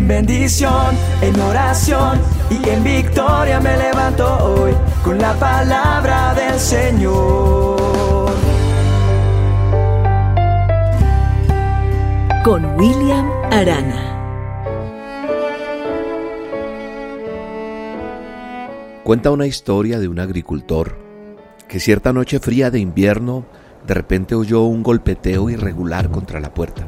En bendición, en oración y en victoria me levanto hoy con la palabra del Señor. Con William Arana. Cuenta una historia de un agricultor que cierta noche fría de invierno de repente oyó un golpeteo irregular contra la puerta.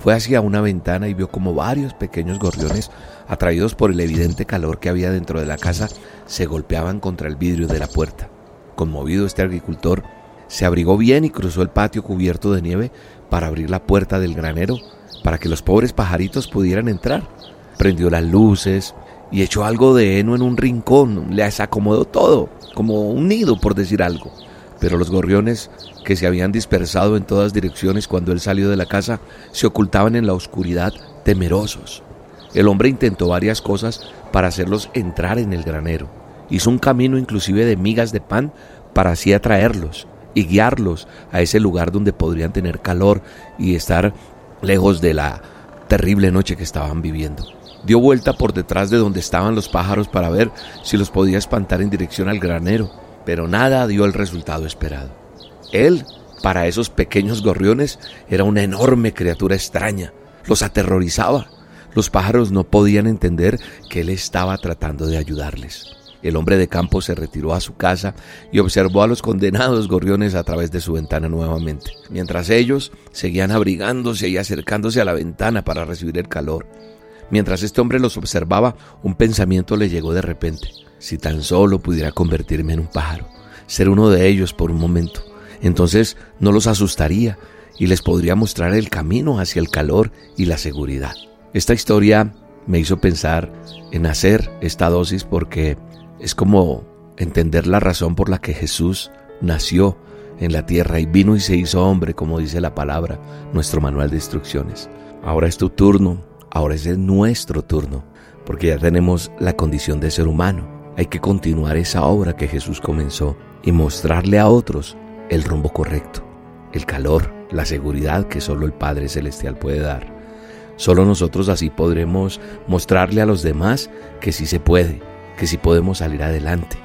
Fue hacia una ventana y vio como varios pequeños gorriones, atraídos por el evidente calor que había dentro de la casa, se golpeaban contra el vidrio de la puerta. Conmovido este agricultor, se abrigó bien y cruzó el patio cubierto de nieve para abrir la puerta del granero para que los pobres pajaritos pudieran entrar. Prendió las luces, y echó algo de heno en un rincón, le acomodó todo, como un nido por decir algo. Pero los gorriones, que se habían dispersado en todas direcciones cuando él salió de la casa, se ocultaban en la oscuridad temerosos. El hombre intentó varias cosas para hacerlos entrar en el granero. Hizo un camino inclusive de migas de pan para así atraerlos y guiarlos a ese lugar donde podrían tener calor y estar lejos de la terrible noche que estaban viviendo. Dio vuelta por detrás de donde estaban los pájaros para ver si los podía espantar en dirección al granero, pero nada dio el resultado esperado. Él, para esos pequeños gorriones, era una enorme criatura extraña. Los aterrorizaba. Los pájaros no podían entender que él estaba tratando de ayudarles. El hombre de campo se retiró a su casa y observó a los condenados gorriones a través de su ventana nuevamente, mientras ellos seguían abrigándose y acercándose a la ventana para recibir el calor. Mientras este hombre los observaba, un pensamiento le llegó de repente. Si tan solo pudiera convertirme en un pájaro, ser uno de ellos por un momento, entonces no los asustaría y les podría mostrar el camino hacia el calor y la seguridad. Esta historia me hizo pensar en hacer esta dosis porque es como entender la razón por la que Jesús nació en la tierra y vino y se hizo hombre, como dice la palabra, nuestro manual de instrucciones. Ahora es tu turno Ahora es nuestro turno, porque ya tenemos la condición de ser humano. Hay que continuar esa obra que Jesús comenzó y mostrarle a otros el rumbo correcto, el calor, la seguridad que solo el Padre Celestial puede dar. Solo nosotros así podremos mostrarle a los demás que sí se puede, que sí podemos salir adelante,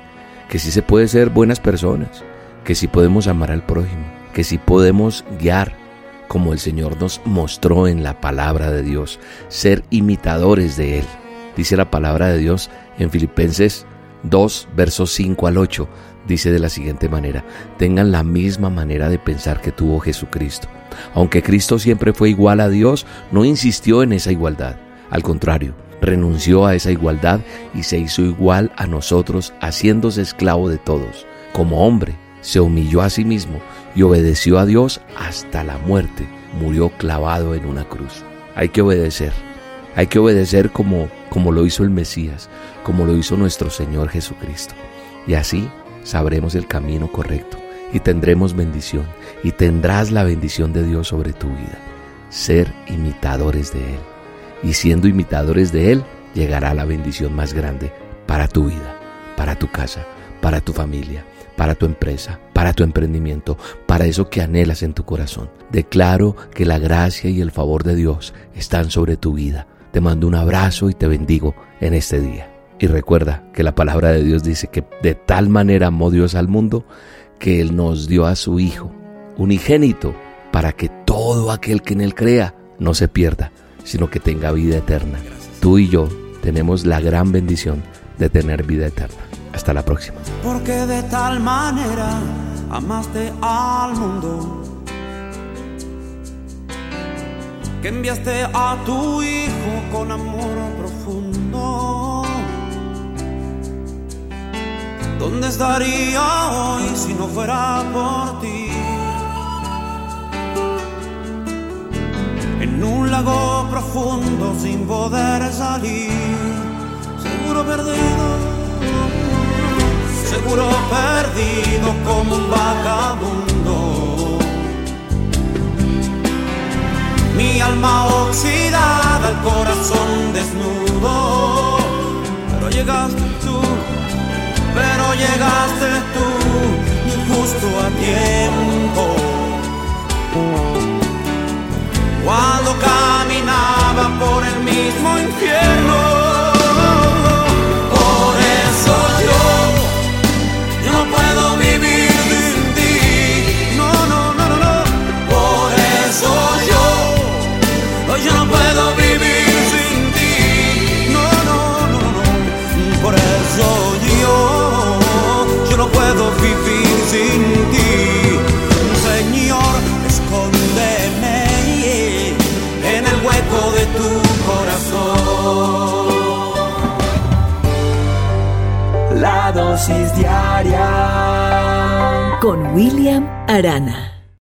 que sí se puede ser buenas personas, que sí podemos amar al prójimo, que sí podemos guiar, como el Señor nos mostró en la palabra de Dios, ser imitadores de Él. Dice la palabra de Dios en Filipenses 2, versos 5 al 8, dice de la siguiente manera, tengan la misma manera de pensar que tuvo Jesucristo. Aunque Cristo siempre fue igual a Dios, no insistió en esa igualdad. Al contrario, renunció a esa igualdad y se hizo igual a nosotros, haciéndose esclavo de todos. Como hombre, se humilló a sí mismo y obedeció a Dios hasta la muerte. Murió clavado en una cruz. Hay que obedecer. Hay que obedecer como, como lo hizo el Mesías, como lo hizo nuestro Señor Jesucristo. Y así sabremos el camino correcto y tendremos bendición y tendrás la bendición de Dios sobre tu vida. Ser imitadores de Él. Y siendo imitadores de Él, llegará la bendición más grande para tu vida, para tu casa, para tu familia para tu empresa, para tu emprendimiento, para eso que anhelas en tu corazón. Declaro que la gracia y el favor de Dios están sobre tu vida. Te mando un abrazo y te bendigo en este día. Y recuerda que la palabra de Dios dice que de tal manera amó Dios al mundo que Él nos dio a su Hijo, unigénito, para que todo aquel que en Él crea no se pierda, sino que tenga vida eterna. Tú y yo tenemos la gran bendición de tener vida eterna. Hasta la próxima. Porque de tal manera amaste al mundo que enviaste a tu hijo con amor profundo. ¿Dónde estaría hoy si no fuera por ti? En un lago profundo sin poder salir, seguro perdido seguro perdido como un vagabundo. Mi alma oxidada, el corazón desnudo. Pero llegaste tú, pero llegaste tú, justo a tiempo. No puedo vivir sin ti. Señor, escóndeme en el hueco de tu corazón. La dosis diaria con William Arana.